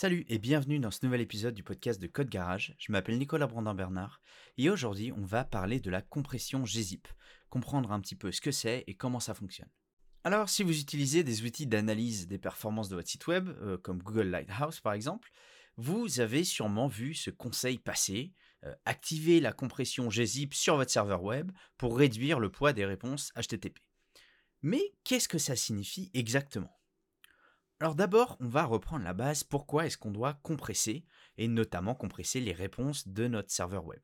Salut et bienvenue dans ce nouvel épisode du podcast de Code Garage. Je m'appelle Nicolas Brandin-Bernard et aujourd'hui on va parler de la compression gzip, comprendre un petit peu ce que c'est et comment ça fonctionne. Alors si vous utilisez des outils d'analyse des performances de votre site web, euh, comme Google Lighthouse par exemple, vous avez sûrement vu ce conseil passer, euh, activer la compression gzip sur votre serveur web pour réduire le poids des réponses HTTP. Mais qu'est-ce que ça signifie exactement? Alors d'abord, on va reprendre la base, pourquoi est-ce qu'on doit compresser, et notamment compresser les réponses de notre serveur web.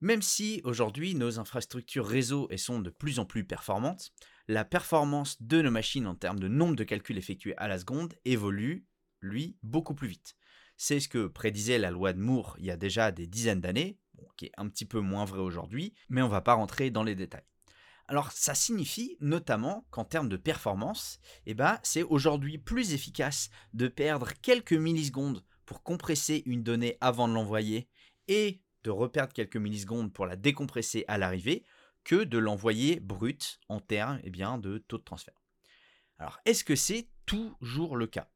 Même si aujourd'hui nos infrastructures réseau sont de plus en plus performantes, la performance de nos machines en termes de nombre de calculs effectués à la seconde évolue, lui, beaucoup plus vite. C'est ce que prédisait la loi de Moore il y a déjà des dizaines d'années, qui est un petit peu moins vrai aujourd'hui, mais on ne va pas rentrer dans les détails. Alors ça signifie notamment qu'en termes de performance, eh ben, c'est aujourd'hui plus efficace de perdre quelques millisecondes pour compresser une donnée avant de l'envoyer et de reperdre quelques millisecondes pour la décompresser à l'arrivée que de l'envoyer brut en termes eh bien, de taux de transfert. Alors est-ce que c'est toujours le cas?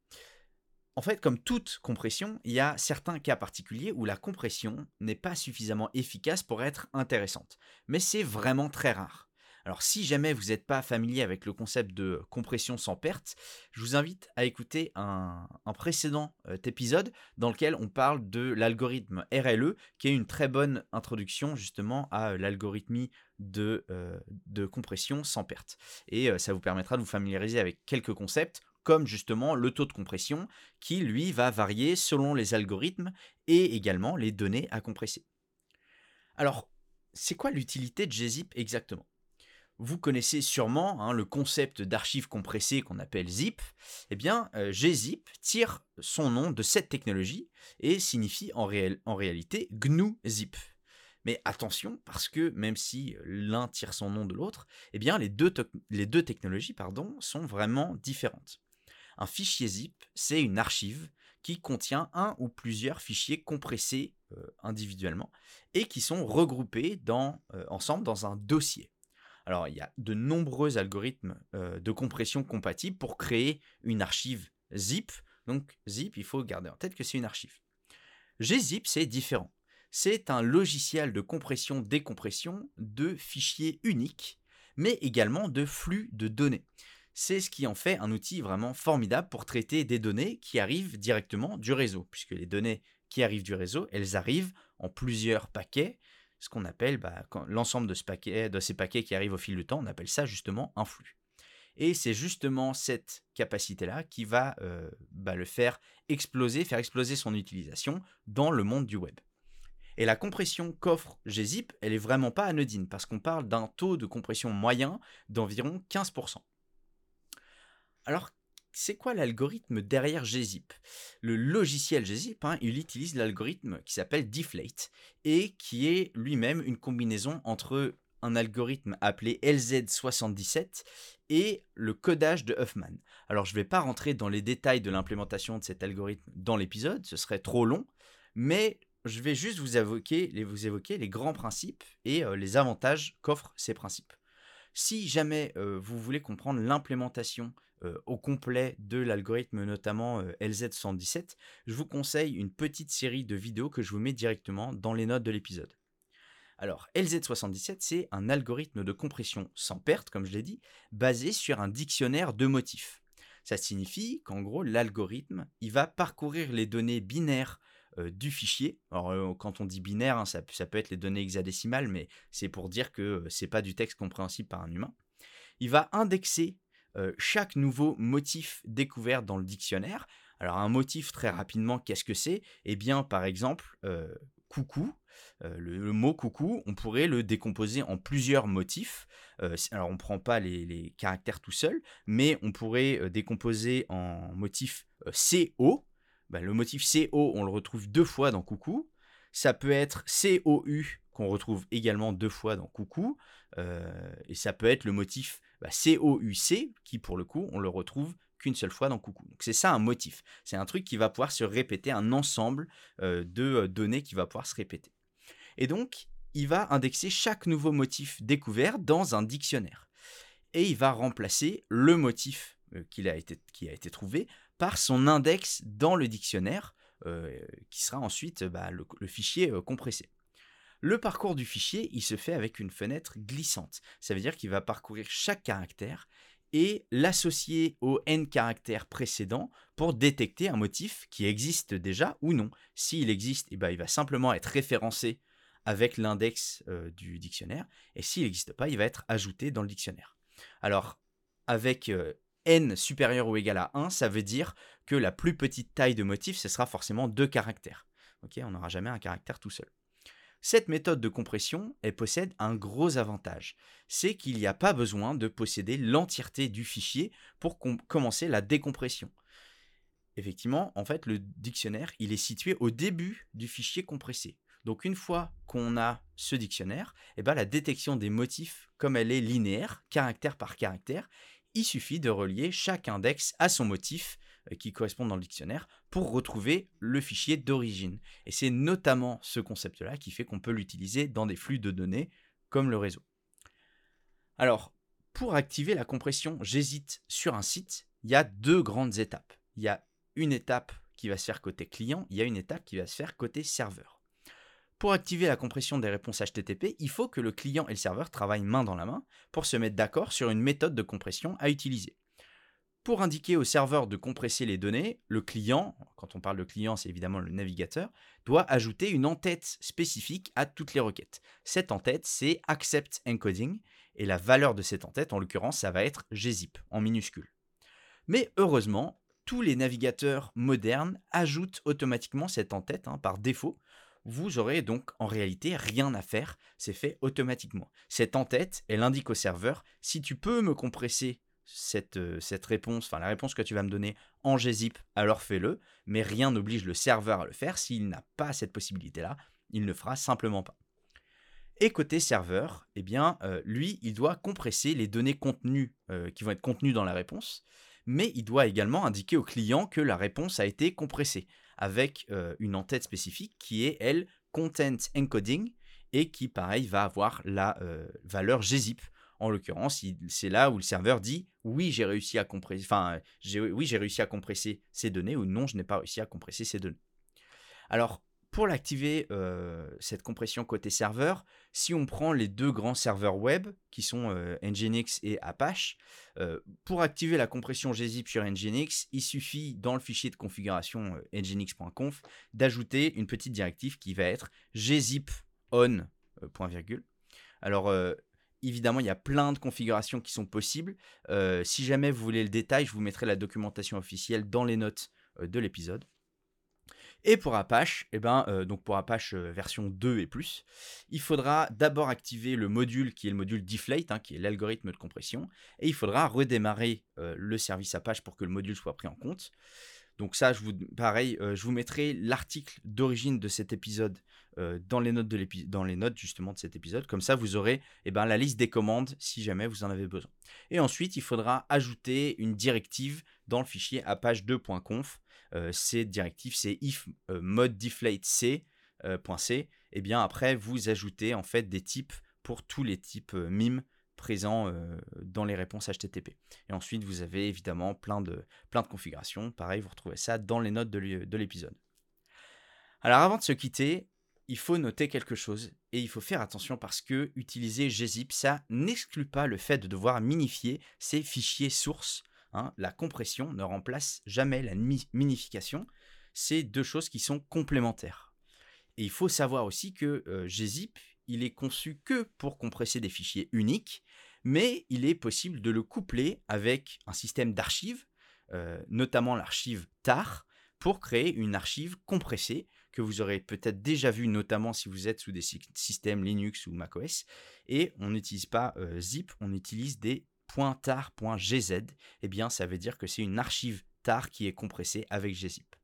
En fait, comme toute compression, il y a certains cas particuliers où la compression n'est pas suffisamment efficace pour être intéressante. Mais c'est vraiment très rare. Alors si jamais vous n'êtes pas familier avec le concept de compression sans perte, je vous invite à écouter un, précédent euh, épisode dans lequel on parle de l'algorithme RLE, qui est une très bonne introduction justement à euh, l'algorithmie de, euh, de, compression sans perte. Et ça vous permettra de vous familiariser avec quelques concepts comme justement le taux de compression qui lui va varier selon les algorithmes et également les données à compresser. Alors, c'est quoi l'utilité de gzip exactement? Vous connaissez sûrement hein, le concept d'archives compressées qu'on appelle zip. Eh bien, euh, gzip tire son nom de cette technologie et signifie en, réalité GNU Zip. Mais attention, parce que même si l'un tire son nom de l'autre, eh bien les deux, technologies pardon, sont vraiment différentes. Un fichier zip, c'est une archive qui contient un ou plusieurs fichiers compressés euh, individuellement et qui sont regroupés euh, ensemble dans un dossier. Alors, il y a de nombreux algorithmes euh, de compression compatibles pour créer une archive zip. Donc, zip, il faut garder en tête que c'est une archive. gzip, c'est différent. C'est un logiciel de compression-décompression de fichiers uniques, mais également de flux de données. C'est ce qui en fait un outil vraiment formidable pour traiter des données qui arrivent directement du réseau, puisque les données qui arrivent du réseau, elles arrivent en plusieurs paquets ce qu'on appelle bah, l'ensemble de, ce paquet, de ces paquets qui arrivent au fil du temps, on appelle ça justement un flux. Et c'est justement cette capacité-là qui va euh, bah, le faire exploser, faire exploser son utilisation dans le monde du web. Et la compression qu'offre gzip, elle est vraiment pas anodine parce qu'on parle d'un taux de compression moyen d'environ 15%. Alors c'est quoi l'algorithme derrière gzip? Le logiciel gzip, hein, il utilise l'algorithme qui s'appelle deflate et qui est lui-même une combinaison entre un algorithme appelé LZ77 et le codage de Huffman. Alors je ne vais pas rentrer dans les détails de l'implémentation de cet algorithme dans l'épisode, ce serait trop long, mais je vais juste vous évoquer les, grands principes et euh, les avantages qu'offrent ces principes. Si jamais euh, vous voulez comprendre l'implémentation euh, au complet de l'algorithme, notamment euh, LZ117, je vous conseille une petite série de vidéos que je vous mets directement dans les notes de l'épisode. Alors, LZ77, c'est un algorithme de compression sans perte, comme je l'ai dit, basé sur un dictionnaire de motifs. Ça signifie qu'en gros, l'algorithme, il va parcourir les données binaires euh, du fichier. Alors, quand on dit binaire, hein, ça, peut être les données hexadécimales, mais c'est pour dire que c'est pas du texte compréhensible par un humain. Il va indexer euh, chaque nouveau motif découvert dans le dictionnaire. Alors un motif très rapidement, qu'est-ce que c'est? Eh bien par exemple, euh, coucou, euh, le, mot coucou, on pourrait le décomposer en plusieurs motifs. alors on ne prend pas les, caractères tout seuls, mais on pourrait décomposer en motif CO. Ben, le motif CO, on le retrouve deux fois dans coucou. Ça peut être COU qu'on retrouve également deux fois dans coucou. et ça peut être le motif bah, COUC, qui pour le coup, on le retrouve qu'une seule fois dans coucou. Donc c'est ça un motif. C'est un truc qui va pouvoir se répéter, un ensemble euh, de euh, données qui va pouvoir se répéter. Et donc, il va indexer chaque nouveau motif découvert dans un dictionnaire. Et il va remplacer le motif euh, qui a été trouvé par son index dans le dictionnaire, qui sera ensuite bah, le, fichier compressé. Le parcours du fichier, il se fait avec une fenêtre glissante. Ça veut dire qu'il va parcourir chaque caractère et l'associer au n caractère précédent pour détecter un motif qui existe déjà ou non. S'il existe, eh ben, il va simplement être référencé avec l'index euh, du dictionnaire, et s'il n'existe pas, il va être ajouté dans le dictionnaire. Alors, avec euh, n supérieur ou égal à 1, ça veut dire que la plus petite taille de motif, ce sera forcément deux caractères. on n'aura jamais un caractère tout seul. Cette méthode de compression, possède un gros avantage. C'est qu'il n'y a pas besoin de posséder l'entièreté du fichier pour commencer la décompression. Effectivement, en fait, le dictionnaire, il est situé au début du fichier compressé. Donc une fois qu'on a ce dictionnaire, eh ben, la détection des motifs, comme elle est linéaire, caractère par caractère, il suffit de relier chaque index à son motif qui correspond dans le dictionnaire pour retrouver le fichier d'origine. Et c'est notamment ce concept-là qui fait qu'on peut l'utiliser dans des flux de données comme le réseau. Alors, pour activer la compression J'hésite sur un site, il y a deux grandes étapes. Il y a une étape qui va se faire côté client, il y a une étape qui va se faire côté serveur. Pour activer la compression des réponses HTTP, il faut que le client et le serveur travaillent main dans la main pour se mettre d'accord sur une méthode de compression à utiliser. Pour indiquer au serveur de compresser les données, le client, quand on parle de client, c'est évidemment le navigateur, doit ajouter une en-tête spécifique à toutes les requêtes. Cette en-tête, c'est accept encoding, et la valeur de cette en-tête, en l'occurrence, ça va être gzip en minuscule. Mais heureusement, tous les navigateurs modernes ajoutent automatiquement cette en-tête hein, par défaut. Vous aurez donc en réalité rien à faire, c'est fait automatiquement. Cette en-tête, elle indique au serveur si tu peux me compresser cette, euh, cette réponse, enfin la réponse que tu vas me donner en gzip, alors fais-le, mais rien n'oblige le serveur à le faire. S'il n'a pas cette possibilité-là, il ne fera simplement pas. Et côté serveur, eh bien, euh, lui, il doit compresser les données contenues euh, qui vont être contenues dans la réponse, mais il doit également indiquer au client que la réponse a été compressée avec une entête spécifique qui est, elle, content encoding, et qui, pareil, va avoir la valeur gzip en l'occurrence, c'est là où le serveur dit oui, j'ai réussi à compresser, enfin, oui, j'ai réussi à compresser ces données ou non, je n'ai pas réussi à compresser ces données. Alors, pour l'activer, euh, cette compression côté serveur, si on prend les deux grands serveurs web, qui sont euh, Nginx et Apache, euh, pour activer la compression gzip sur Nginx, il suffit dans le fichier de configuration nginx.conf d'ajouter une petite directive qui va être gzip on. Alors, Évidemment, il y a plein de configurations qui sont possibles. Euh, si jamais vous voulez le détail, je vous mettrai la documentation officielle dans les notes euh, de l'épisode. Et pour Apache, eh ben, euh, donc pour Apache version 2 et plus, il faudra d'abord activer le module qui est le module deflate, hein, qui est l'algorithme de compression, et il faudra redémarrer le service Apache pour que le module soit pris en compte. Donc ça, je vous, pareil, je vous mettrai l'article d'origine de cet épisode euh, dans, les notes de dans les notes justement de cet épisode. Comme ça, vous aurez eh ben, la liste des commandes si jamais vous en avez besoin. Et ensuite, il faudra ajouter une directive dans le fichier apache2.conf. Euh, cette directive, c'est if euh, mode deflate c, .c. Et bien après, vous ajoutez en fait des types pour tous les types MIM présents dans les réponses HTTP. Et ensuite, vous avez évidemment plein de, plein de configurations. Pareil, vous retrouvez ça dans les notes de l'épisode. Alors avant de se quitter, il faut noter quelque chose et il faut faire attention parce que utiliser gzip, ça n'exclut pas le fait de devoir minifier ces fichiers sources. Hein. La compression ne remplace jamais la minification. C'est deux choses qui sont complémentaires. Et il faut savoir aussi que euh, gzip, il est conçu que pour compresser des fichiers uniques, mais il est possible de le coupler avec un système d'archives, euh, notamment l'archive tar, pour créer une archive compressée que vous aurez peut-être déjà vu, notamment si vous êtes sous des systèmes Linux ou macOS. Et on n'utilise pas euh, zip, on utilise des .tar.gz. Eh bien, ça veut dire que c'est une archive tar qui est compressée avec gzip.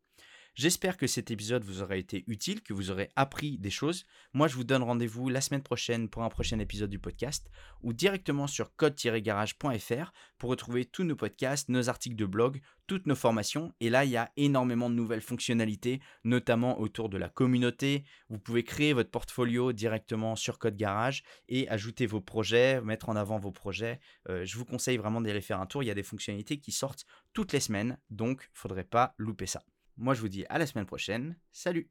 J'espère que cet épisode vous aura été utile, que vous aurez appris des choses. Moi, je vous donne rendez-vous la semaine prochaine pour un prochain épisode du podcast ou directement sur code-garage.fr pour retrouver tous nos podcasts, nos articles de blog, toutes nos formations. Et là, il y a énormément de nouvelles fonctionnalités, notamment autour de la communauté. Vous pouvez créer votre portfolio directement sur Code Garage et ajouter vos projets, mettre en avant vos projets. Euh, je vous conseille vraiment d'aller faire un tour. Il y a des fonctionnalités qui sortent toutes les semaines, donc il ne faudrait pas louper ça. Moi, je vous dis à la semaine prochaine. Salut